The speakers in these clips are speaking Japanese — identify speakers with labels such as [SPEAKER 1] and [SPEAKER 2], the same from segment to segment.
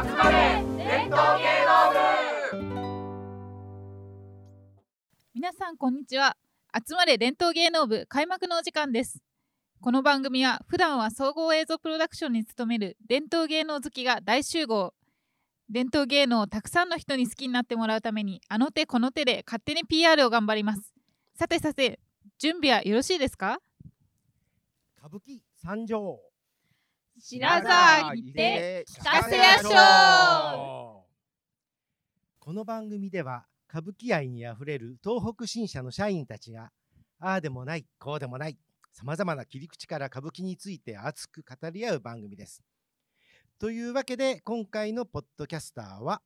[SPEAKER 1] 集まれ伝統芸能部
[SPEAKER 2] 皆さんこんにちは。集まれ伝統芸能部開幕のお時間です。この番組は普段は総合映像プロダクションに勤める伝統芸能好きが大集合。伝統芸能をたくさんの人に好きになってもらうためにあの手この手で勝手に PR を頑張ります。さてさて準備はよろしいですか？
[SPEAKER 3] 歌舞伎参上。
[SPEAKER 2] 白沢にて聞かせやしょ
[SPEAKER 3] この番組では歌舞伎愛にあふれる東北新社の社員たちがああでもないこうでもないさまざまな切り口から歌舞伎について熱く語り合う番組です。というわけで今回のポッドキャスターは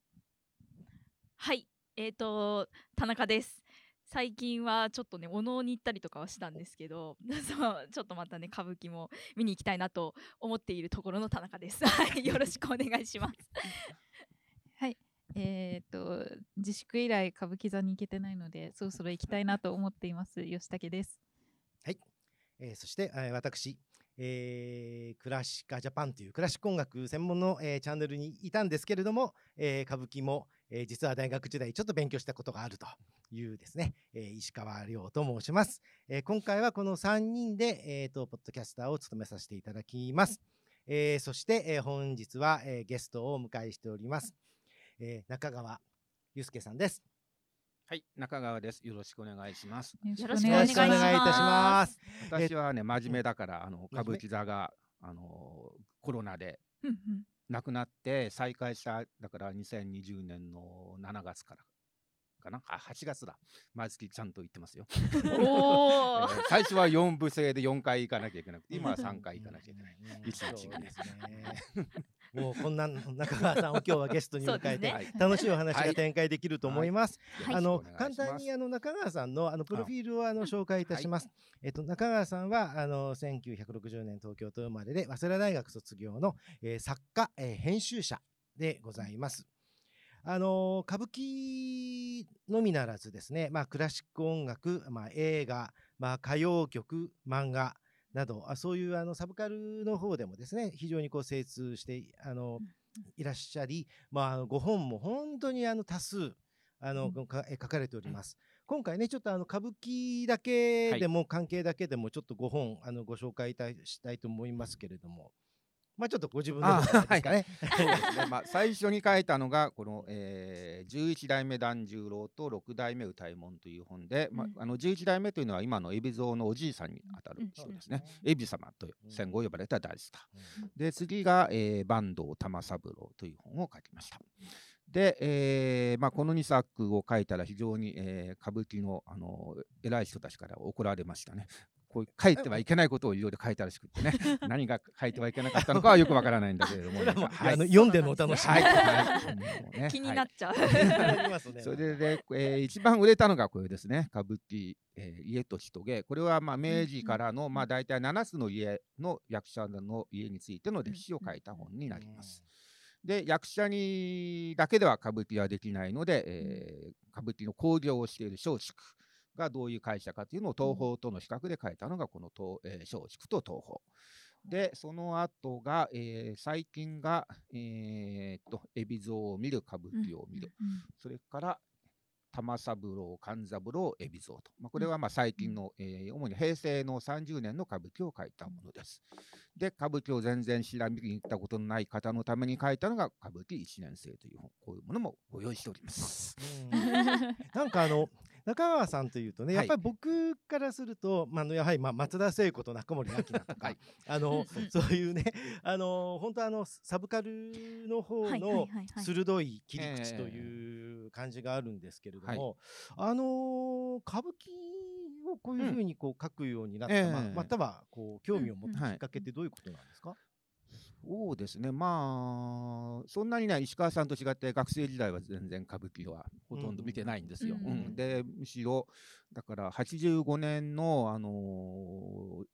[SPEAKER 4] はい、えーと田中です。最近はちょっとねお能に行ったりとかはしたんですけど、そうちょっとまたね歌舞伎も見に行きたいなと思っているところの田中です。はい、よろしくお願いします。
[SPEAKER 2] はいえー、と自粛以来歌舞伎座に行けてないのでそろそろ行きたいなと思っています吉武です
[SPEAKER 3] えーそして、えー私、えークラシカジャパンというクラシック音楽専門の、えーチャンネルにいたんですけれども、えー歌舞伎も、えー実は大学時代ちょっと勉強したことがあるというですね、えー石川亮と申します、えー今回はこの3人で、えーとポッドキャスターを務めさせていただきます、えーそして、えー本日は、えーゲストをお迎えしております、えー中川祐介さんです。
[SPEAKER 5] はい、中川です。よろしくお願いします。
[SPEAKER 4] よろしく
[SPEAKER 3] お願いいたします。
[SPEAKER 5] 私はね、真面目だから、あの歌舞伎座が、あのコロナで亡くなって再開した、だから2020年の7月からかな、あ、8月だ。毎月ちゃんと言ってますよ。
[SPEAKER 4] お
[SPEAKER 5] 最初は4部制で4回行かなきゃいけなくて、今は3回行かなきゃいけない。
[SPEAKER 3] うん
[SPEAKER 5] 一日
[SPEAKER 3] ですねもうこんな中川さんを今日はゲストに迎えて、楽しいお話
[SPEAKER 5] はい
[SPEAKER 3] が展開できると思います。
[SPEAKER 4] はい
[SPEAKER 3] あの
[SPEAKER 5] よろしくお願いします
[SPEAKER 3] 簡単にあの中川さんのあのプロフィールをあの紹介いたします。えっと中川さんはあの1960年東京都生まれで早稲田大学卒業の、えー作家、えー編集者でございます。あの歌舞伎のみならずですね、まあ、クラシック音楽、まあ、映画、まあ、歌謡曲漫画などあそういうあのサブカルの方でもですね非常にこう精通してあのいらっしゃり、まあご本も本当にあの多数あの、
[SPEAKER 2] うん
[SPEAKER 3] かえ書かれております。今回ねちょっとあの歌舞伎だけでも、関係だけでもちょっと5本あのご紹介いたしたいと思いますけれどもまあちょっとご自分のですかね。
[SPEAKER 5] そうですね。まあ、最初に書いたのが、この、えー、11代目團十郎と6代目歌右衛門という本で、ま
[SPEAKER 4] うん
[SPEAKER 5] あ、あの11代目というのは今の海老蔵のおじいさんにあたる人ですね。海老様と戦後呼ばれた大スター。で、次が、えー、坂東玉三郎という本を書きました。で、えーまあ、この2作を書いたら非常に、えー歌舞伎の、あの偉い人たちから怒られましたね。こう書いてはいけないことをいろいろ書いたらしくってね。何が書いてはいけなかったのかはよくわからないんだけれども、
[SPEAKER 3] はもう、
[SPEAKER 5] はい。
[SPEAKER 3] あの読んでのお楽しみ。
[SPEAKER 5] はい、ね
[SPEAKER 4] 気になっちゃう。
[SPEAKER 5] それで、えー一番売れたのがこれですね、歌舞伎、えー家と人芸。これはまあ明治からの、まあ、大体7つの家の役者の家についての歴史を書いた本になります。で、役者にだけでは歌舞伎はできないので、えー歌舞伎の興行をしている松竹がどういう会社かというのを東宝との比較で書いたのがこの東、えー松竹と東宝。で、その後が、えー最近が、えーっと、海老蔵を見る、歌舞伎を見る。それから玉三郎、勘三郎、海老蔵と。まあ、これはまあ最近の、えー主に平成の30年の歌舞伎を書いたものです。で、歌舞伎を全然知らみに行ったことのない方のために書いたのが歌舞伎1年生という本、こういうものもご用意しております。
[SPEAKER 3] うん なんかあの中川さんというとね、
[SPEAKER 5] はい。
[SPEAKER 3] やっぱり僕からすると、まあ、やはりまあ松田聖子と中森明菜とか、
[SPEAKER 5] はい。
[SPEAKER 3] あの そういうねあの本当あのサブカルの方の鋭い切り口
[SPEAKER 5] ええ
[SPEAKER 3] という感じがあるんですけれども、あの歌舞伎をこういうふうにこう書くようになった、まあ
[SPEAKER 5] ええ。
[SPEAKER 3] またはこう興味を持っ
[SPEAKER 4] うん。
[SPEAKER 3] た
[SPEAKER 5] うん。
[SPEAKER 3] きっかけってどういうことなんですか、
[SPEAKER 5] そうですね、まあ、そんなにね、石川さんと違って、学生時代は全然歌舞伎はほとんど見てないんですよ。
[SPEAKER 4] うん。
[SPEAKER 5] うん。
[SPEAKER 3] うん
[SPEAKER 5] で、むしろ、だから85年の、あの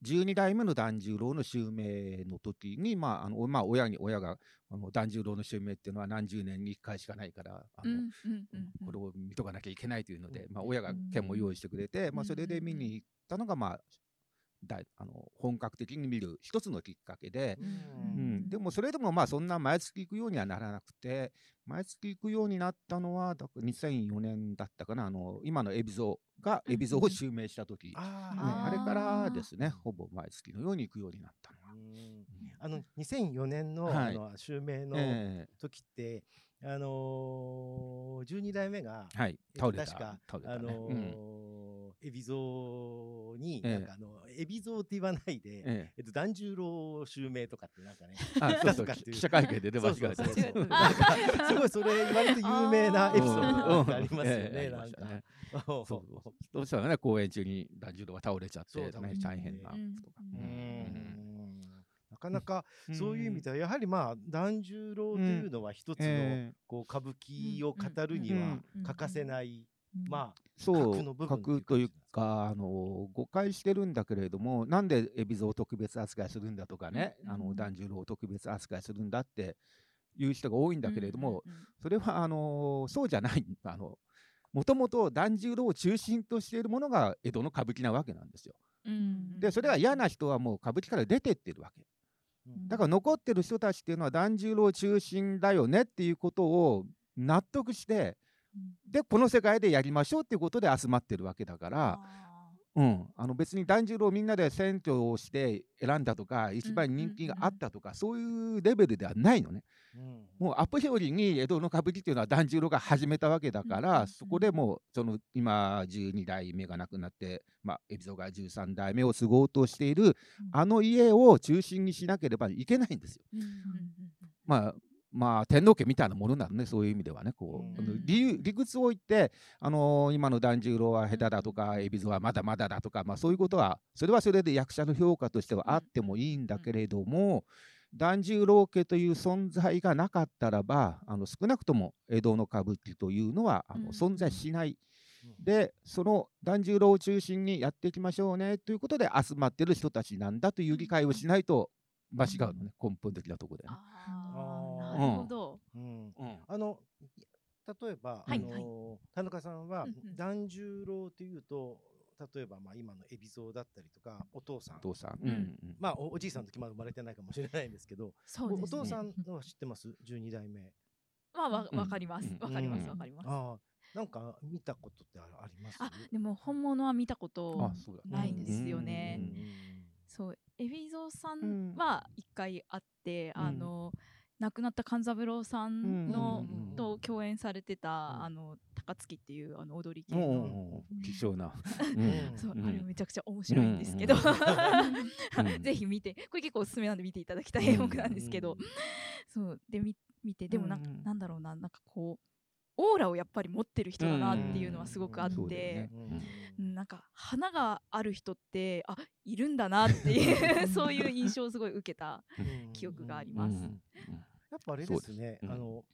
[SPEAKER 5] ー、12代目の團十郎の襲名の時に、まあ、あのまあ、親に、親が、あの團十郎の襲名っていうのは何十年に1回しかないから、あの
[SPEAKER 4] うんうんうんうん。
[SPEAKER 5] これを見とかなきゃいけないというので、
[SPEAKER 3] うん。
[SPEAKER 5] まあ、親が券も用意してくれて、まあ、それで見に行ったのが、まあ、だあの本格的に見る一つのきっかけで、
[SPEAKER 3] う
[SPEAKER 5] うん。ん、でもそれでもまあそんな毎月行くようにはならなくて毎月行くようになったのはだから2004年だったかな。あの今の海老蔵が海老蔵を襲名した時、
[SPEAKER 3] あ
[SPEAKER 5] ね
[SPEAKER 3] ー
[SPEAKER 5] あれからですねほぼ毎月のように行くようになったのは。
[SPEAKER 3] うん。あの2004年の,、
[SPEAKER 5] はい。
[SPEAKER 3] あの襲名の
[SPEAKER 5] え。
[SPEAKER 3] 時って、あのー、12代目が、
[SPEAKER 5] えはい
[SPEAKER 3] えっと
[SPEAKER 5] 倒れた。
[SPEAKER 3] 確か、
[SPEAKER 5] 倒れたね、
[SPEAKER 3] あの
[SPEAKER 5] うん。
[SPEAKER 3] ー海老蔵に、
[SPEAKER 5] ええ
[SPEAKER 3] なんかあの海老蔵って言わないで、
[SPEAKER 5] え
[SPEAKER 3] え。っと、團十郎襲名とかってなんかね
[SPEAKER 5] え、あそうそう。記者会見でね。間違えた
[SPEAKER 3] すごいそれ割と有名なエピソード
[SPEAKER 5] うん
[SPEAKER 3] がありますよね、なんか。そう
[SPEAKER 5] そうそう。どう。したらね。公演中に團十郎が倒れちゃって
[SPEAKER 3] そう倒れ
[SPEAKER 5] ね。
[SPEAKER 3] ちゃって
[SPEAKER 5] 大変なことが。
[SPEAKER 4] うん
[SPEAKER 3] かなか
[SPEAKER 5] うん。
[SPEAKER 3] そういう意味ではやはりまあ團十郎というのは一つの
[SPEAKER 5] ええ。
[SPEAKER 3] こう歌舞伎を語るには欠かせないまあ
[SPEAKER 5] そう
[SPEAKER 3] 核
[SPEAKER 5] というかあの誤解してるんだけれどもなんで海老蔵を特別扱いするんだとかね、
[SPEAKER 2] うん
[SPEAKER 5] あの團十郎を特別扱いするんだっていう人が多いんだけれども、それはあのそうじゃないあのもともと團十郎を中心としているものが江戸の歌舞伎なわけなんですよ。
[SPEAKER 4] うん。
[SPEAKER 5] でそれは嫌な人はもう歌舞伎から出てってるわけ。
[SPEAKER 3] うん。
[SPEAKER 5] だから残ってる人たちっていうのは團十郎中心だよねっていうことを納得してでこの世界でやりましょうっていうことで集まってるわけだから、
[SPEAKER 4] あ
[SPEAKER 5] うん、あの別に團十郎をみんなで選挙をして選んだとか一番人気があったとか、そういうレベルではないのね。
[SPEAKER 3] うん。
[SPEAKER 5] もうアプリよりに江戸の歌舞伎っていうのは團十郎が始めたわけだから、
[SPEAKER 4] うん。
[SPEAKER 5] そこでもうその今12代目が亡くなって、まあ、海老蔵が13代目を継ごうとしている、あの家を中心にしなければいけないんですよ。
[SPEAKER 4] ーうん。うん。
[SPEAKER 5] まあまあ、天皇家みたいなものなのね、そういう意味ではね、こう、理由理屈を言って、あのー今の團十郎は下手だとか、海老蔵はまだまだだとか、まあ、そういうことは、それはそれで役者の評価としてはあってもいいんだけれども、團十郎家という存在がなかったらば、あの少なくとも江戸の歌舞伎というのはあ
[SPEAKER 4] うん。
[SPEAKER 5] の存在しない。
[SPEAKER 3] うん。
[SPEAKER 5] で、その團十郎を中心にやっていきましょうねということで集まってる人たちなんだという理解をしないと間違うのね、根本的なところでね。
[SPEAKER 4] るほど。
[SPEAKER 3] うん。
[SPEAKER 5] うん。
[SPEAKER 3] あの例えば、
[SPEAKER 4] はい。
[SPEAKER 3] あの田中さんは
[SPEAKER 4] うんうん。
[SPEAKER 3] 團十郎というと例えばまあ今の海老蔵だったりとかお父さん。
[SPEAKER 5] お父さん。
[SPEAKER 4] うん。
[SPEAKER 5] うん
[SPEAKER 3] まあおおじいさんの時まだ生まれてないかもしれないんですけど
[SPEAKER 4] そうですね。
[SPEAKER 3] おお父さんのは知ってます？12代目。
[SPEAKER 4] まあわ
[SPEAKER 5] うん。
[SPEAKER 4] わかります。
[SPEAKER 5] うん。
[SPEAKER 4] わかります
[SPEAKER 3] うん。
[SPEAKER 4] わかります。
[SPEAKER 3] ああなんか見たことってああります？
[SPEAKER 4] あでも本物は見たこと
[SPEAKER 5] あ、そうだ。
[SPEAKER 4] ないんですよね。
[SPEAKER 5] うん
[SPEAKER 4] そう海老蔵さ
[SPEAKER 5] うん。
[SPEAKER 4] んは一回会って、
[SPEAKER 5] うん。
[SPEAKER 4] あの亡くなった勘三郎さんの、
[SPEAKER 3] うん
[SPEAKER 4] と共演されてた、
[SPEAKER 3] うん。
[SPEAKER 4] あの高槻っていうあの踊り系
[SPEAKER 5] お
[SPEAKER 4] の、
[SPEAKER 5] 貴重な。
[SPEAKER 3] うん。
[SPEAKER 4] そう、
[SPEAKER 5] うん。
[SPEAKER 4] あれめちゃくちゃ面白いんですけど、
[SPEAKER 5] うん
[SPEAKER 4] ぜひ見てこれ結構おすすめなんで見ていただきたい演目なんですけど、
[SPEAKER 3] うん。
[SPEAKER 4] そうでみ見てでもなん。なんだろうななんかこうオーラをやっぱり持ってる人だなっていうのはすごくあって、なんか花がある人ってあいるんだなっていう そういう印象をすごい受けた
[SPEAKER 3] うん。
[SPEAKER 4] 記憶があり
[SPEAKER 5] う
[SPEAKER 4] ます。
[SPEAKER 5] ん
[SPEAKER 3] やっぱあれですね
[SPEAKER 5] そうですうん。
[SPEAKER 3] あの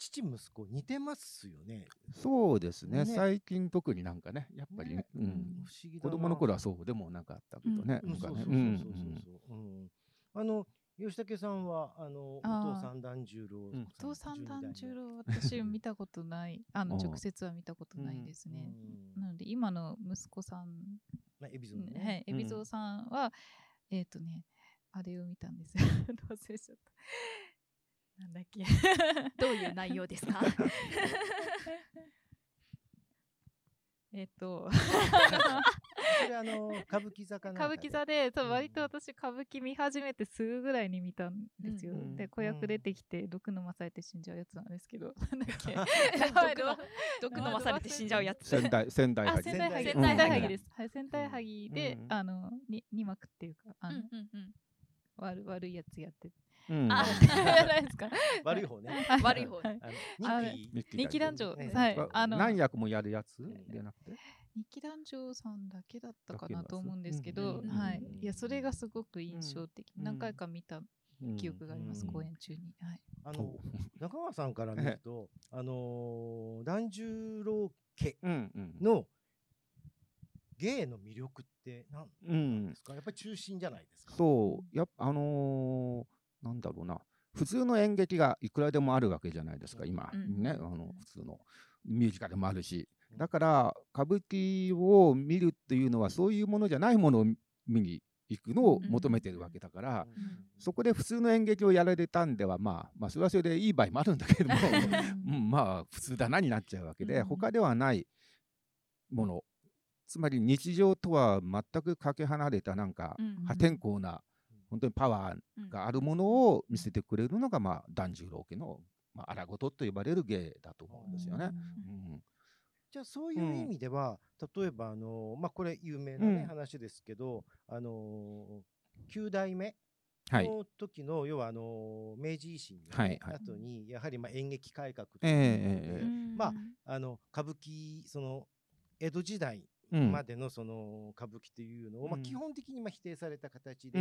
[SPEAKER 3] 父息子似てますよね。
[SPEAKER 5] そうですね。
[SPEAKER 3] ね。
[SPEAKER 5] 最近特になんかね、やっぱりね。
[SPEAKER 3] ね、
[SPEAKER 5] うん
[SPEAKER 3] 不思議だな。
[SPEAKER 5] 子供の頃はそうでもなかったけどね。
[SPEAKER 3] うんそうそうそうそうそう。うんあの吉武さんはあのお父さん團十郎
[SPEAKER 5] うん。
[SPEAKER 2] お父さん團十
[SPEAKER 3] 郎
[SPEAKER 2] 郎私見たことない。あの
[SPEAKER 5] うん
[SPEAKER 2] 直接は見たことないですね、
[SPEAKER 3] うん
[SPEAKER 2] なので今の息子さん、
[SPEAKER 3] まあ海老蔵
[SPEAKER 2] はい
[SPEAKER 3] ね、
[SPEAKER 2] 海老蔵さんは、えっ、とねあれを見たんです。よ 忘れちゃったなんだっけ。
[SPEAKER 4] どういう内容ですか？
[SPEAKER 2] えっと。
[SPEAKER 3] それあの歌舞伎座か
[SPEAKER 2] 歌舞伎座でそう
[SPEAKER 3] うん。
[SPEAKER 2] 割と私歌舞伎見始めてすぐぐらいに見たんですよ、
[SPEAKER 5] うん。
[SPEAKER 2] で子役出てきて毒飲まされて死んじゃうやつなんですけ。ど なんだっけ。
[SPEAKER 4] 毒の毒飲まされて死んじゃうやつ。
[SPEAKER 5] 仙台仙台
[SPEAKER 2] あ
[SPEAKER 5] 恥
[SPEAKER 2] 仙台萩
[SPEAKER 3] 仙
[SPEAKER 2] 仙
[SPEAKER 3] 台
[SPEAKER 2] です。はい仙台萩で、
[SPEAKER 5] うん。
[SPEAKER 2] あのに二幕っていうかあの、
[SPEAKER 4] うんうんうん。
[SPEAKER 2] 悪悪いやつやって
[SPEAKER 5] うん。
[SPEAKER 4] あ
[SPEAKER 2] やないですか？
[SPEAKER 3] 悪い方ね。
[SPEAKER 2] はい。
[SPEAKER 4] 悪い方。
[SPEAKER 2] はい。
[SPEAKER 3] あの日記。
[SPEAKER 2] 日記男女、
[SPEAKER 3] ね
[SPEAKER 2] はい。
[SPEAKER 5] あ
[SPEAKER 2] あの
[SPEAKER 5] 何役もやるやつ？でなくて？
[SPEAKER 2] 日記男女さんだけだったかなと思うんですけ
[SPEAKER 5] う
[SPEAKER 2] ど、
[SPEAKER 3] ん
[SPEAKER 2] はい。
[SPEAKER 3] うん
[SPEAKER 2] いやそれがすごく印象的、
[SPEAKER 5] うん。
[SPEAKER 2] 何回か見た記憶があります、
[SPEAKER 3] うん。
[SPEAKER 2] 公演中に、はい、
[SPEAKER 3] あの中川さんから見ると あのー團十郎家の芸の魅力って何
[SPEAKER 5] うん。
[SPEAKER 3] ですか？やっぱり中心じゃないですか。
[SPEAKER 5] そう。やあのーなんだろうな。普通の演劇がいくらでもあるわけじゃないですか今、
[SPEAKER 4] うん。
[SPEAKER 5] ねあの普通の。ミュージカルもあるし。だから歌舞伎を見るっていうのはそういうものじゃないものを見見に行くのを求めてるわけだから、そこで普通の演劇をやられたんでは、まあ、まあそれはそれでいい場合もあるんだけれども、うん、まあ普通だなになっちゃうわけで、
[SPEAKER 2] うん。
[SPEAKER 5] 他ではないもの。つまり日常とは全くかけ離れたなんか
[SPEAKER 4] うん。
[SPEAKER 5] 破天荒な本当にパワーがあるものを見せてくれるのが、まあ、團十郎家の、まあ、荒事と呼ばれる芸だと思うんですよね。うん。
[SPEAKER 3] じゃあそういう意味では、例えばあのまあこれ有名なね、
[SPEAKER 5] うん
[SPEAKER 3] 話ですけどあの九代目
[SPEAKER 5] はい、
[SPEAKER 3] の時の、要はあの明治維新の、
[SPEAKER 5] はいはい。
[SPEAKER 3] 後にやはりまあ演劇改革と
[SPEAKER 5] ええ
[SPEAKER 3] いうのまああの歌舞伎その江戸時代
[SPEAKER 5] うん
[SPEAKER 3] までのその歌舞伎というのを、まあ
[SPEAKER 5] うん。
[SPEAKER 3] 基本的にまあ否定された形で、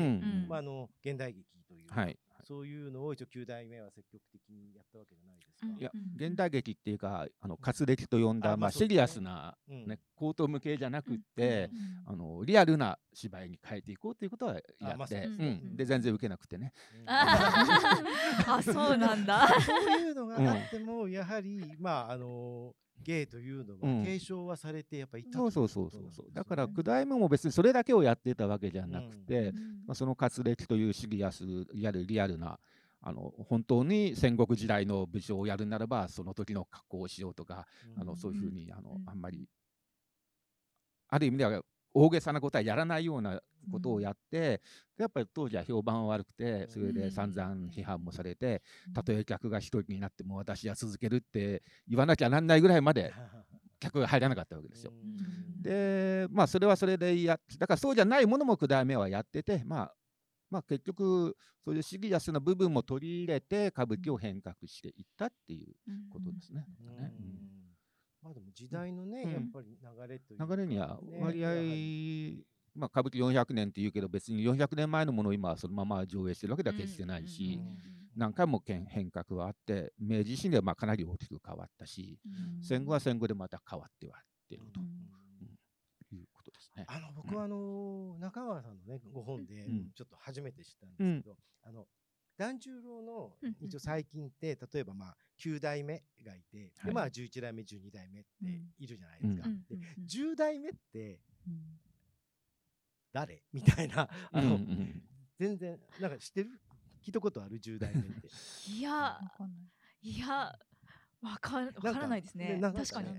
[SPEAKER 3] まああの現代劇という、
[SPEAKER 5] はい、
[SPEAKER 3] そういうのを一応九代目は積極的にやったわけじゃないですか。
[SPEAKER 5] いや
[SPEAKER 4] うん
[SPEAKER 5] 現代劇っていうかあの活歴と呼んだまあ、シリアスな、
[SPEAKER 3] うん。
[SPEAKER 5] ね、高等無形じゃなくって、
[SPEAKER 2] うん
[SPEAKER 5] あのリアルな芝居に変えていこうということはや
[SPEAKER 3] あまあ
[SPEAKER 5] って、
[SPEAKER 3] です
[SPEAKER 4] ね。
[SPEAKER 5] うん。で全然受けなくてね。
[SPEAKER 3] うん。
[SPEAKER 4] あそうなんだ。
[SPEAKER 3] そういうのがあっても、やはり、まあ、あの、芸というの
[SPEAKER 5] うん。
[SPEAKER 3] は継承はされて、やっぱいた
[SPEAKER 5] そうそうそうそう。だから
[SPEAKER 3] ね
[SPEAKER 5] 九代目も別にそれだけをやってたわけじゃなくて、
[SPEAKER 2] うん。
[SPEAKER 5] まあ、その活歴というシリアスいわゆるリアルなあの本当に戦国時代の武将をやるならばその時の格好をしようとか、あのそういうふうにあの、
[SPEAKER 4] うん。
[SPEAKER 5] あんまりある意味では大げさなことはやらないようなことをやって、でやっぱり当時は評判は悪くてそれで散々批判もされて、たとえ客が一人になっても私は続けるって言わなきゃなんないぐらいまで 客が入らなかったわけですよ。
[SPEAKER 3] うん。
[SPEAKER 5] でまあそれはそれでやだからそうじゃないものも九代目はやっててまあまあ結局そういうシリアスな部分も取り入れて歌舞伎を変革していったっていうことですね。
[SPEAKER 3] うん。
[SPEAKER 5] ね
[SPEAKER 3] まあでも時代のね、
[SPEAKER 5] うん。
[SPEAKER 3] やっぱり流れというか
[SPEAKER 5] 流れには
[SPEAKER 3] ね
[SPEAKER 5] 割合、まあ、歌舞伎400年っていうけど別に400年前のものを今はそのまま上映してるわけでは決してないし、何回も変変革はあって明治維新ではまあかなり大きく変わったし、戦後は戦後でまた変わってはってるということですね。
[SPEAKER 3] あの僕はあの中川さんのねご本で
[SPEAKER 5] うん。
[SPEAKER 3] ちょっと初めて知ったんですけど、あの團十郎の
[SPEAKER 4] うん
[SPEAKER 3] 一応最近って例えばまあ9代目がいて、
[SPEAKER 5] はい。
[SPEAKER 3] でまあ11代目12代目っているじゃないですか。
[SPEAKER 5] うん。
[SPEAKER 3] で10代目って
[SPEAKER 2] うん。
[SPEAKER 3] 誰？みたいなあの、
[SPEAKER 5] うんうん。
[SPEAKER 3] 全然なんか知ってる？聞いたことある？10代目って。
[SPEAKER 4] いや
[SPEAKER 2] い。
[SPEAKER 4] いやわかわからないですね。
[SPEAKER 3] なん
[SPEAKER 4] 確かに。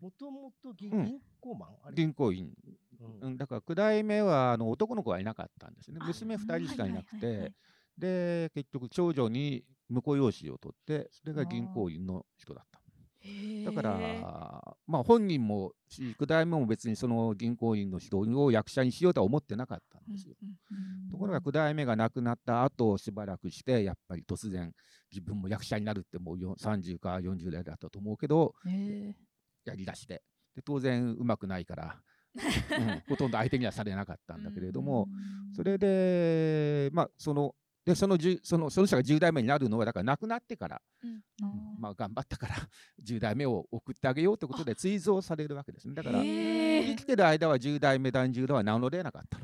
[SPEAKER 3] もともと銀行マン、
[SPEAKER 5] 銀行員、
[SPEAKER 3] うん。
[SPEAKER 5] うん、だから九代目はあの男の子はいなかったんですね。
[SPEAKER 4] あ
[SPEAKER 5] 娘2人しかいなく
[SPEAKER 4] はいはいはいはい
[SPEAKER 5] てで結局長女に婿養子を取ってそれが銀行員の人だった。だからまあ本人もし九代目も別にその銀行員の人を役者にしようとは思ってなかったんですよ、ところが九代目が亡くなった後しばらくしてやっぱり突然自分も役者になるってもうよ30か40代だったと思うけどやりだしてで当然うまくないから、うんほとんど相手にはされなかったんだけれども、それでまあそのでそのそのその人が10代目になるのはだから亡くなってから、まあ、頑張ったから 10代目を送ってあげようということで追贈されるわけですね。だから生きてる間は10代目團十郎は名乗れなかった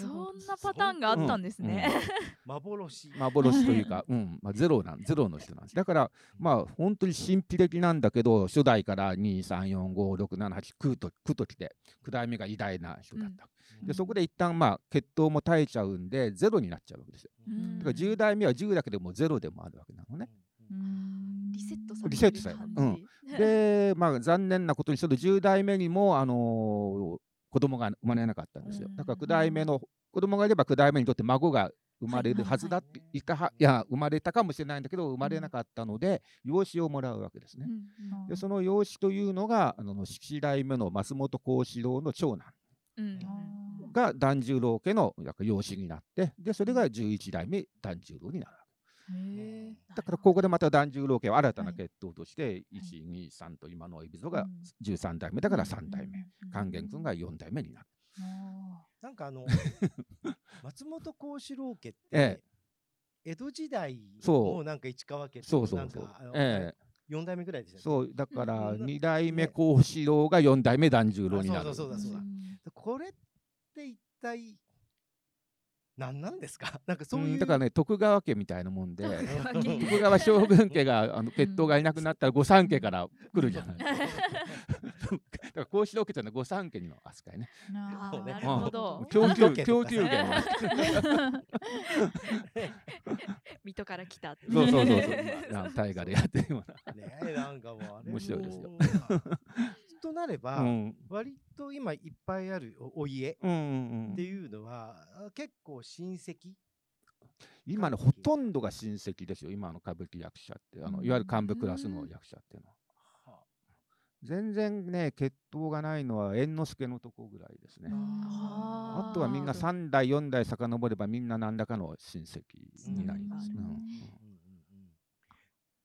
[SPEAKER 4] そんなパターンがあったんですね。
[SPEAKER 3] 幻。
[SPEAKER 5] 幻というか、うん。まあ、ゼロなんゼロの人なんです。だからまあ本当に神秘的なんだけど初代から2345678と9ときて9代目が偉大な人だった、でそこで一旦まあ血統も絶えちゃうんでゼロになっちゃうわけですよ。
[SPEAKER 4] うん。
[SPEAKER 5] だから10代目は10だけでもゼロでもあるわけなのね。
[SPEAKER 4] リセットされ
[SPEAKER 5] リセットされる。
[SPEAKER 4] 感じ
[SPEAKER 5] で、まあ、残念なことにその10代目にも、あのー子供が生まれなかったんですよ。だから9代目の子供がいれば9代目にとって孫が生まれるはずだっていたは、いや生まれたかもしれないんだけど生まれなかったので養子をもらうわけですね。でその養子というのがあの七代目の松本幸四郎の長男。
[SPEAKER 4] うん
[SPEAKER 5] が團十郎家の養子になってでそれが11代目團十郎になる。だからここでまた團十郎家は新たな
[SPEAKER 2] はい。
[SPEAKER 5] 血統として、1、2、3と今の海老蔵が13代目だから3代目、勸玄君が4代目になる。
[SPEAKER 3] なんかあの 松本幸四郎家って、
[SPEAKER 5] え
[SPEAKER 3] 江戸時代
[SPEAKER 5] そう
[SPEAKER 3] のなんか市川家と
[SPEAKER 5] そうそうそう。
[SPEAKER 3] なんかあの。
[SPEAKER 5] ええ。
[SPEAKER 3] 4代目ぐらいでしたね
[SPEAKER 5] そう。だから
[SPEAKER 3] うん
[SPEAKER 5] 2代目幸四郎が4代目團十郎になる。
[SPEAKER 3] あそうだそうだそう。だこれって一体何なんですか？なんかそういう、
[SPEAKER 5] うんだからね徳川家みたいなもんで
[SPEAKER 4] 徳川
[SPEAKER 5] 将軍家が あの血統がいなくなったら御三家から来るじゃない。からこうしておけたのは御三家の扱いね。
[SPEAKER 2] な
[SPEAKER 4] るほど。
[SPEAKER 5] うん。供給源は。
[SPEAKER 4] 水戸から来た
[SPEAKER 5] そうそうそうそう。まあ大河でやってるよう
[SPEAKER 3] ねえなんかもうあれも
[SPEAKER 5] 面白いですよ
[SPEAKER 3] となれば。割と今いっぱいあるおお家。っていうのは、あ結構親戚
[SPEAKER 5] 今のほとんどが親戚ですよ。今の歌舞伎役者って、あのいわゆる幹部クラスの役者っていうのは。全然ね、血統がないのは猿之助のとこぐらいですね。
[SPEAKER 4] あ
[SPEAKER 5] あとはみんな
[SPEAKER 4] ー
[SPEAKER 5] 3代、4代遡ればみんな何らかの親戚になります。
[SPEAKER 2] うん
[SPEAKER 5] うん
[SPEAKER 3] うんうんうん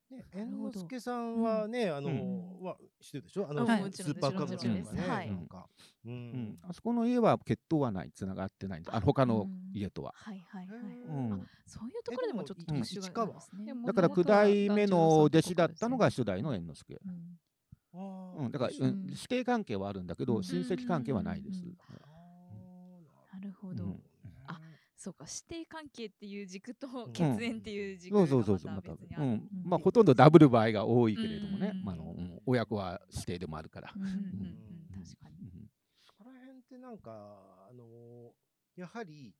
[SPEAKER 3] ね、猿之助さんはね、あの、
[SPEAKER 5] う
[SPEAKER 3] は知ってるでしょ？あの、
[SPEAKER 4] はい。
[SPEAKER 3] スーパー歌舞伎とかね、
[SPEAKER 4] はい。
[SPEAKER 3] なんか、う
[SPEAKER 5] うん。
[SPEAKER 3] ん、
[SPEAKER 5] あそこの家は血統はない、つながってないんです。あ他の家とは。
[SPEAKER 4] はいはいはい、
[SPEAKER 5] うん。
[SPEAKER 4] あそういうところでもちょっと特殊があるんですね。
[SPEAKER 5] だから9代目の弟子だったのが初代の猿之助。
[SPEAKER 2] うん。
[SPEAKER 5] だから、
[SPEAKER 3] そう
[SPEAKER 5] うん、師弟関係はあるんだけど、
[SPEAKER 2] うん。
[SPEAKER 5] 親戚関係はないです。
[SPEAKER 2] うん。
[SPEAKER 4] なるほど、
[SPEAKER 5] うん。
[SPEAKER 4] あそうか師弟関係っていう軸と
[SPEAKER 3] ん。
[SPEAKER 4] 血縁っていう軸が
[SPEAKER 5] そうそうそうそう、
[SPEAKER 4] ま
[SPEAKER 5] また、
[SPEAKER 4] た別にある。
[SPEAKER 5] うん、まあほとんどダブル場合が多いけれどもね。
[SPEAKER 4] う、ん
[SPEAKER 5] まああの、うん親子は指定でもあるから。
[SPEAKER 2] うん
[SPEAKER 4] うんうん確かに。
[SPEAKER 5] うん。
[SPEAKER 3] そこら辺ってなんか、あのーやはり、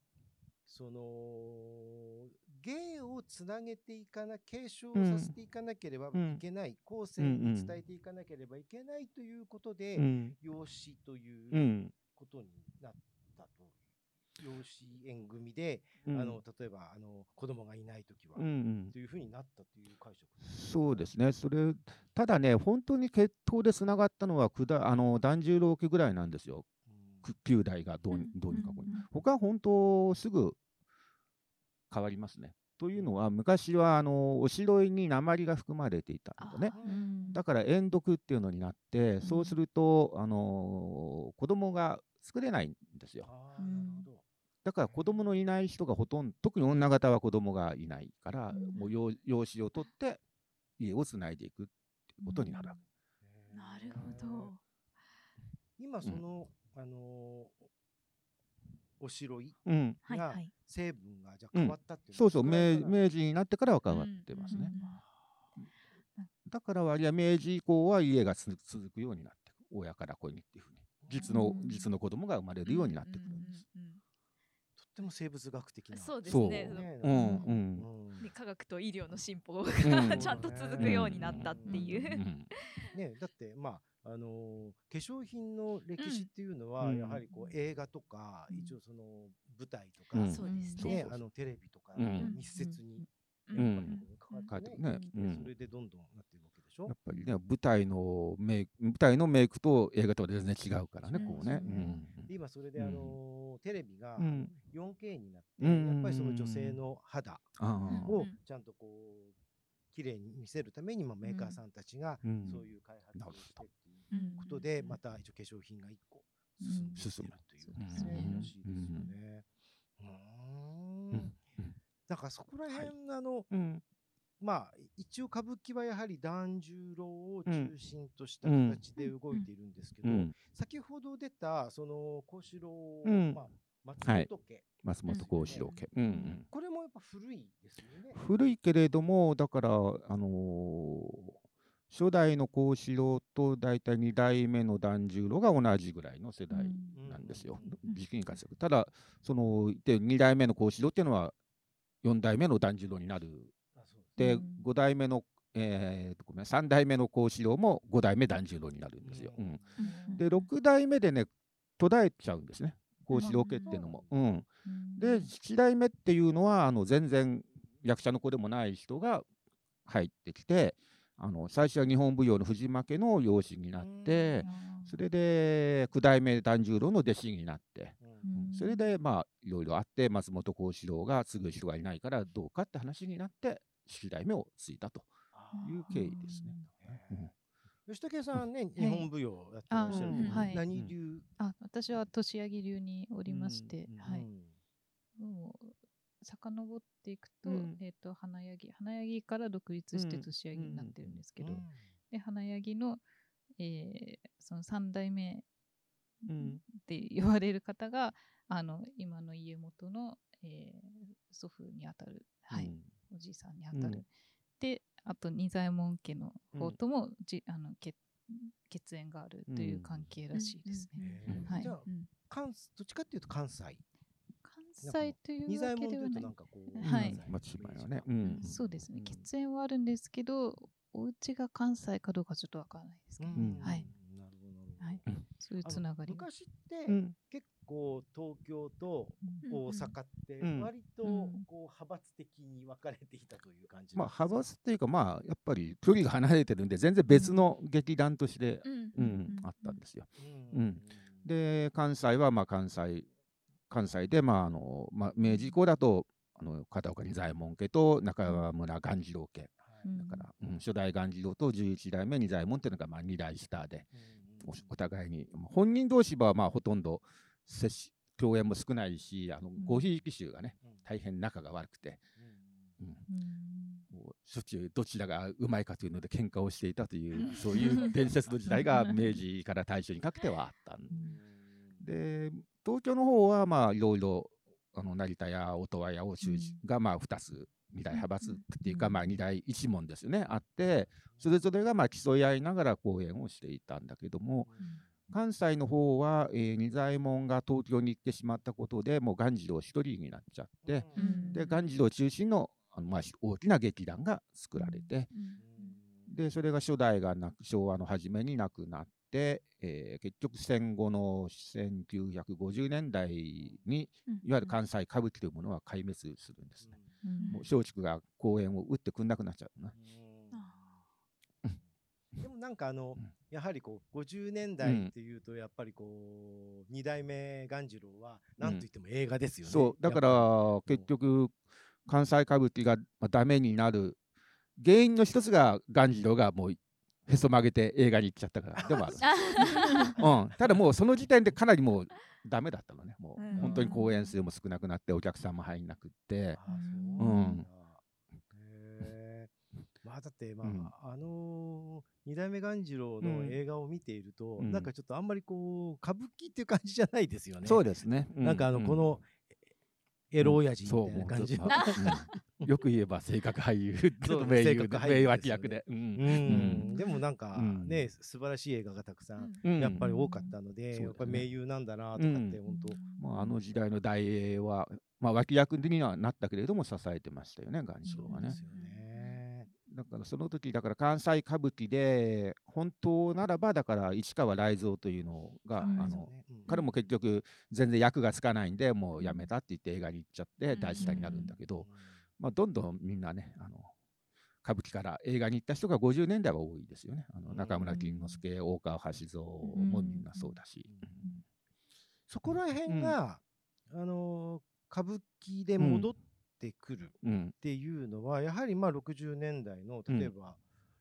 [SPEAKER 3] その、芸をつなげていかな、継承させていかなければいけない、後世に伝えていかなければいけないということで、
[SPEAKER 5] うん。
[SPEAKER 3] 養子という
[SPEAKER 5] うん。
[SPEAKER 3] ことになったと。養子縁組で、
[SPEAKER 5] うん。
[SPEAKER 3] あの例えばあの子供がいないときは、
[SPEAKER 5] うんうん。
[SPEAKER 3] というふうになったという解釈。
[SPEAKER 5] そうですね、それ、ただね、本当に血統でつながったのは、くだあの團十郎家ぐらいなんですよ、
[SPEAKER 3] うん。
[SPEAKER 5] く9代がどうにどうにかこうに。
[SPEAKER 2] うんうん。
[SPEAKER 5] 他は本当、すぐ変わりますね。というのは、昔はあのおしろいに鉛が含まれていたのでね、
[SPEAKER 2] うん。
[SPEAKER 5] だから塩毒っていうのになって、そうすると、あの子供が作れないんですよ。
[SPEAKER 3] なるほど
[SPEAKER 5] だから子供のいない人がほとんど、特に女方は子供がいないから、
[SPEAKER 2] うん。
[SPEAKER 5] もう養養子を取って家をつないでいくってことになるわけ。
[SPEAKER 4] なるほど。
[SPEAKER 3] 今その、あのーおしろい
[SPEAKER 5] うん、
[SPEAKER 3] が成分がじゃあ変わったっていう
[SPEAKER 5] そうそう明明治になってからは変わってますね。だから割合明治以降は家がつ続くようになってく親から子にっていうふうに実の
[SPEAKER 2] うん。
[SPEAKER 5] 実の子供が生まれるようになってくるんです。
[SPEAKER 3] ても生物学的な。
[SPEAKER 4] そうです。ね。
[SPEAKER 3] ね
[SPEAKER 5] うんうん。
[SPEAKER 3] うん。
[SPEAKER 4] で科学と医療の進歩
[SPEAKER 5] ん。
[SPEAKER 4] が ちゃんと続くようになったっていう。う。
[SPEAKER 5] ん
[SPEAKER 3] ね、だってまああのー化粧品の歴史っていうのは、
[SPEAKER 5] うん。
[SPEAKER 3] やはりこう映画とか、
[SPEAKER 2] うん。
[SPEAKER 3] 一応その舞台とか、
[SPEAKER 5] うん。
[SPEAKER 4] そうです
[SPEAKER 5] そう
[SPEAKER 4] ね。
[SPEAKER 3] ねあのテレビとか、
[SPEAKER 5] うん。
[SPEAKER 3] 密接に
[SPEAKER 5] うん。
[SPEAKER 3] やってね
[SPEAKER 5] てね。
[SPEAKER 3] それでどんどんなってるわけでしょ？
[SPEAKER 5] やっ。ぱりね舞台のメイク舞台のメイクと映画とは全然違うからね、
[SPEAKER 2] うん。
[SPEAKER 5] こうね。
[SPEAKER 3] 今それで、
[SPEAKER 5] うん。
[SPEAKER 3] あのーテレビが
[SPEAKER 5] うん。
[SPEAKER 3] 4K になって、
[SPEAKER 5] うん。
[SPEAKER 3] やっぱりその女性の肌を
[SPEAKER 4] うん
[SPEAKER 3] ちゃんとこう綺麗に見せるために、まあ、メーカーさんたちが
[SPEAKER 5] うん。
[SPEAKER 3] そういう開発をしてっていう
[SPEAKER 4] うん
[SPEAKER 3] ことで、また一応化粧品が1個進んで
[SPEAKER 5] 進む
[SPEAKER 3] いるというらしいですよね。うーん。
[SPEAKER 5] うん。
[SPEAKER 3] なんかそこら辺、あの
[SPEAKER 5] うん
[SPEAKER 3] まあ一応歌舞伎はやはり團十郎を中心とした
[SPEAKER 5] うん。
[SPEAKER 3] 形で動いているんですけど、
[SPEAKER 5] うん。
[SPEAKER 3] 先ほど出たその幸四郎、
[SPEAKER 5] うん。
[SPEAKER 3] まあ、松
[SPEAKER 5] はい。
[SPEAKER 3] 本家、
[SPEAKER 5] 松本幸四郎家。うんうん。
[SPEAKER 3] これもやっぱ古いですよね。
[SPEAKER 5] 古いけれども、だから、あのー初代の幸四郎と大体2代目の團十郎が同じぐらいの世代なんですよ。
[SPEAKER 3] うん、
[SPEAKER 5] 時期に関しては。ただ、そので2代目の幸四郎っていうのは4代目の團十郎になる。で、
[SPEAKER 2] うん。
[SPEAKER 5] 5代目の、えーとごめん3代目の幸四郎も5代目團十郎になるんですよ。うん。で、6代目でね、途絶えちゃうんですね、幸四郎家っていうのも。うん。で、7代目っていうのは、あの全然役者の子でもない人が入ってきて、あの最初は日本舞踊の藤間家の養子になって、それで9代目團十郎の弟子になって、
[SPEAKER 3] うん。
[SPEAKER 5] それでまあいろいろあって、松本幸四郎が継ぐ人がいないからどうかって話になって、7代目を継いだという経緯ですね。うん。
[SPEAKER 3] 吉武さんね、日本舞踊やってらっしゃる何流？
[SPEAKER 2] あ私は年上げ流におりまして、
[SPEAKER 3] うん。
[SPEAKER 2] はい、
[SPEAKER 3] うん。
[SPEAKER 2] もう遡っていくと,、
[SPEAKER 5] うん。
[SPEAKER 2] えっ、と花柳。花柳から独立して
[SPEAKER 5] うん。
[SPEAKER 2] 年上げになってるんですけど、
[SPEAKER 3] うん。
[SPEAKER 2] で花柳の、えーその3代目って言われる方があの今の家元の、えー祖父にあたる、はいおじいさんにあたる、
[SPEAKER 5] うん。
[SPEAKER 2] であと仁左衛門家の方とも、じあのけ血縁があるという関係らしいですね。はい。
[SPEAKER 3] じゃあ
[SPEAKER 4] うん。
[SPEAKER 3] 関どっちかっていうと関西。
[SPEAKER 2] 関西というわけではない。
[SPEAKER 3] なん。かこう
[SPEAKER 2] はい。
[SPEAKER 5] まあ、はね。うん。
[SPEAKER 2] そうですね。
[SPEAKER 3] うん。
[SPEAKER 2] 血縁はあるんですけど、お家が関西かどうかちょっとわからないですけど、
[SPEAKER 3] うん。
[SPEAKER 2] はい。
[SPEAKER 3] なるほどなるほど。
[SPEAKER 2] はい。
[SPEAKER 5] うん
[SPEAKER 2] そういうつながりが。
[SPEAKER 3] 昔って
[SPEAKER 5] うん。
[SPEAKER 3] 結構東京と
[SPEAKER 2] うん
[SPEAKER 4] うん。
[SPEAKER 3] 大阪って
[SPEAKER 5] うん。
[SPEAKER 3] 割と
[SPEAKER 2] うん。
[SPEAKER 3] こう派閥的に分かれていたという感じ
[SPEAKER 5] まあ、
[SPEAKER 3] なんですか？
[SPEAKER 5] 派閥っていうか、まあ、やっぱり距離が離れてるんで、全然別の劇団として、
[SPEAKER 4] うん。
[SPEAKER 5] う
[SPEAKER 2] うん。ん、
[SPEAKER 5] あったんですよ。
[SPEAKER 3] うん
[SPEAKER 5] うんで、関西は、まあ、関西、関西で、まあ、あの、まあ、明治以降だと、あの片岡仁左衛門家と中村鴈治郎家。だから、うん初代鴈治郎と11代目仁左衛門っていうのが、まあ、2代スターでおお互いにまあ本人同士はまあほとんど共演も少ないしあの
[SPEAKER 2] ん。
[SPEAKER 5] ごひいき衆がね
[SPEAKER 3] うん。
[SPEAKER 5] 大変仲が悪くて、
[SPEAKER 3] うん。
[SPEAKER 5] うん。
[SPEAKER 2] うん。
[SPEAKER 5] もうしょっちゅうどちらがうまいかというので喧嘩をしていたというそういう伝説の時代が 明治から大正にかけてはあったんで。東京の方はまあいろいろあの成田や音羽や欧州がまあ2つ二大派閥っていうか
[SPEAKER 2] うん。
[SPEAKER 5] まあ二大一門ですよねあってそれぞれがまあ競い合いながら公演をしていたんだけども関西の方は、えー、仁左衛門が東京に行ってしまったことでもう鴈治郎一人になっちゃって、
[SPEAKER 2] うん。
[SPEAKER 5] で鴈治郎中心のあの、まあ、大きな劇団が作られて、でそれが初代がなく昭和の初めになくなって、えー結局戦後の1950年代にいわゆる関西歌舞伎というものは壊滅するんですね。
[SPEAKER 2] うん。
[SPEAKER 5] もう松竹が公演を打ってくんなくなっちゃうな。
[SPEAKER 3] でもなんかあの、
[SPEAKER 5] うん
[SPEAKER 3] やはりこう50年代っていうとやっぱりこう二代目鴈治郎はなんといっても映画ですよね。
[SPEAKER 5] そう。だから結局関西歌舞伎がまあダメになる原因の一つが鴈治郎がもうへそ曲げて映画に行っちゃったからでもある、うん、ただもうその時点でかなりもうダメだったのねもう
[SPEAKER 4] うん。
[SPEAKER 5] 本当に公演数も少なくなってお客さんも入んなくって。
[SPEAKER 3] あ
[SPEAKER 2] うん
[SPEAKER 3] まあだってまあ、
[SPEAKER 5] うん。
[SPEAKER 3] あのー二代目鴈治郎の
[SPEAKER 5] うん。
[SPEAKER 3] 映画を見ていると、
[SPEAKER 5] うん。
[SPEAKER 3] なんかちょっとあんまりこう歌舞伎っていう感じじゃないですよね。
[SPEAKER 5] そうですね、う
[SPEAKER 3] なんかあの、
[SPEAKER 5] うん。
[SPEAKER 3] このエロ親父みたいな感じ
[SPEAKER 5] うん。よく言えば性格俳優名優名脇役で、
[SPEAKER 3] でもなんか
[SPEAKER 5] うん。
[SPEAKER 3] ね、素晴らしい映画がたくさん、
[SPEAKER 5] うん。
[SPEAKER 3] やっぱり多かったので、
[SPEAKER 5] うん。
[SPEAKER 3] やっぱり名優なんだなとかって
[SPEAKER 5] うん
[SPEAKER 3] 本当、
[SPEAKER 5] まあ、あの時代の大英は、まあ、脇役にはなったけれども支えてましたよね鴈治郎はね。だからその時だから関西歌舞伎で本当ならばだから市川雷蔵というのが、
[SPEAKER 2] うん
[SPEAKER 5] あの彼も結局全然役がつかないんでもうやめたって言って映画に行っちゃって
[SPEAKER 4] うん
[SPEAKER 5] 大スターになるんだけど、
[SPEAKER 3] うん
[SPEAKER 5] まあ、どんどんみんなねあの歌舞伎から映画に行った人が50年代は多いですよね。あの
[SPEAKER 3] うん
[SPEAKER 5] 中村金之助、大川橋蔵もみんなそうだし。
[SPEAKER 3] そこら辺が、あのー歌舞伎で戻ってくる
[SPEAKER 5] うん。
[SPEAKER 3] っていうのは、やはりまあ60年代の
[SPEAKER 5] うん。
[SPEAKER 3] 例えば、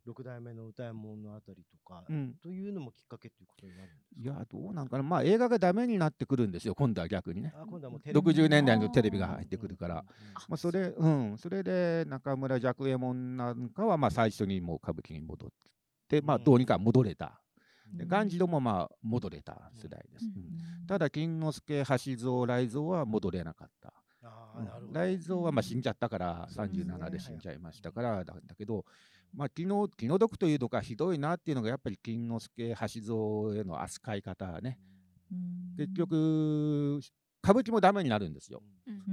[SPEAKER 3] 六代目の歌右衛門のあたりとか、
[SPEAKER 5] うん。
[SPEAKER 3] というのもきっかけということになるんです
[SPEAKER 5] いやどうなんかな。まあ映画がダメになってくるんですよ今度は逆にね。
[SPEAKER 3] 今度はもうテレビ
[SPEAKER 5] 60年代のテレビが入ってくるから。まあ、それ、うん、それで中村雀右衛門なんかはまあ最初にもう歌舞伎に戻って、まあ
[SPEAKER 3] うん。
[SPEAKER 5] どうにか戻れた。で
[SPEAKER 2] うん。
[SPEAKER 5] 鴈治郎もまあ戻れた世代です。うん。ただ金之助、橋蔵、雷蔵は戻れなかった。雷蔵はまあ死んじゃったから
[SPEAKER 3] そうですね
[SPEAKER 5] 37で死んじゃいましたからだだけど、まあ、気の気の毒というのかひどいなっていうのがやっぱり金之助、橋蔵への扱い方ね。結局歌舞伎もダメになるんですよ。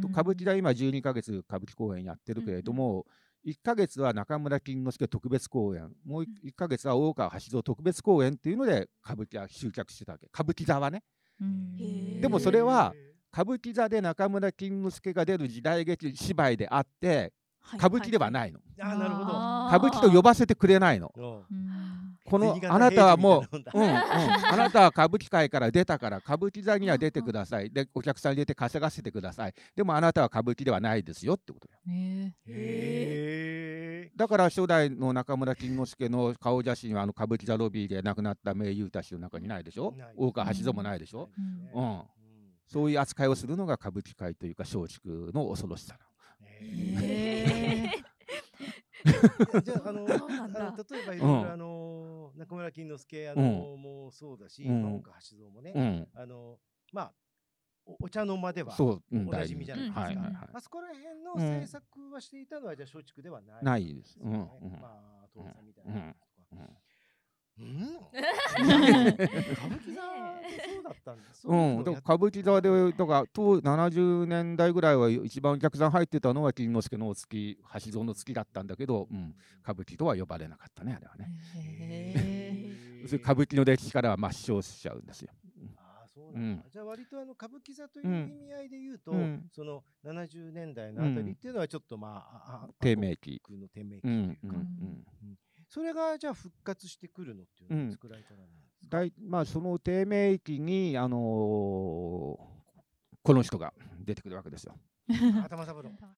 [SPEAKER 5] と歌舞伎では今12ヶ月歌舞伎公演やってるけれども、1ヶ月は中村金之助特別公演、もう 1, ヶ月は大川橋蔵特別公演っていうので歌舞伎は集客してたわけ。歌舞伎座はね。でもそれは歌舞伎座で中村金之助が出る時代劇芝居であって、歌舞伎ではないの。
[SPEAKER 3] あーなるほど。
[SPEAKER 5] 歌舞伎と呼ばせてくれないの。
[SPEAKER 3] うん。
[SPEAKER 5] このあなたはもう、うんうん、あなたは歌舞伎界から出たから歌舞伎座には出てください。で、お客さん入れて稼がせてください。でもあなたは歌舞伎ではないですよってことだよ。だから初代の中村金之助の顔写真はあの歌舞伎座ロビーで亡くなった名優たちの中にないでしょ？大川橋蔵もないでしょ、
[SPEAKER 2] うん。
[SPEAKER 5] うんそういう扱いをするのが歌舞伎界というか松竹の恐ろしさな
[SPEAKER 3] へー。じゃあ、あの、あの例えばいろいろ、あの、中村金之助、あの、もそうだし、
[SPEAKER 5] うん。
[SPEAKER 3] まあ大川橋蔵もね、
[SPEAKER 5] の。うん。
[SPEAKER 3] あの、まあ、おお茶の間では、おなじみじゃないですか。
[SPEAKER 5] はいはいはい。
[SPEAKER 3] あそこら辺の制作はしていたのは、じゃあ松竹ではない、
[SPEAKER 5] ないです。
[SPEAKER 3] よね
[SPEAKER 5] うんうん。
[SPEAKER 3] まあ、徹さんみたい
[SPEAKER 5] うん。
[SPEAKER 3] な人とか。
[SPEAKER 5] うん？
[SPEAKER 3] うん歌舞伎座そうだったんだ。そ
[SPEAKER 5] うん、だ
[SPEAKER 3] のやっ
[SPEAKER 5] から歌舞伎座で、だから当70年代ぐらいは一番お客さん入ってたのは金之助のお月、橋蔵の月だったんだけど、うん、歌舞伎とは呼ばれなかったね、あれはね。
[SPEAKER 3] へー。
[SPEAKER 5] それ歌舞伎の歴史からは抹消しちゃうんですよ。
[SPEAKER 3] ああそうなんだ、
[SPEAKER 5] うん。
[SPEAKER 3] じゃあ割とあの歌舞伎座という
[SPEAKER 5] うん
[SPEAKER 3] 意味合いで言うと、
[SPEAKER 5] うん。
[SPEAKER 3] その70年代のあたりっていうのはちょっとまあ、ああ
[SPEAKER 5] 低迷期。
[SPEAKER 3] 僕の低迷期
[SPEAKER 5] う
[SPEAKER 3] とい
[SPEAKER 5] んうんう
[SPEAKER 3] うか、
[SPEAKER 5] ん、
[SPEAKER 3] それがじゃあ復活してくるのっていうの
[SPEAKER 5] うん。
[SPEAKER 3] は作られたらなんですか、
[SPEAKER 5] だいまあその低迷期に、あのーこの人が出てくるわけですよ。
[SPEAKER 3] 頭三郎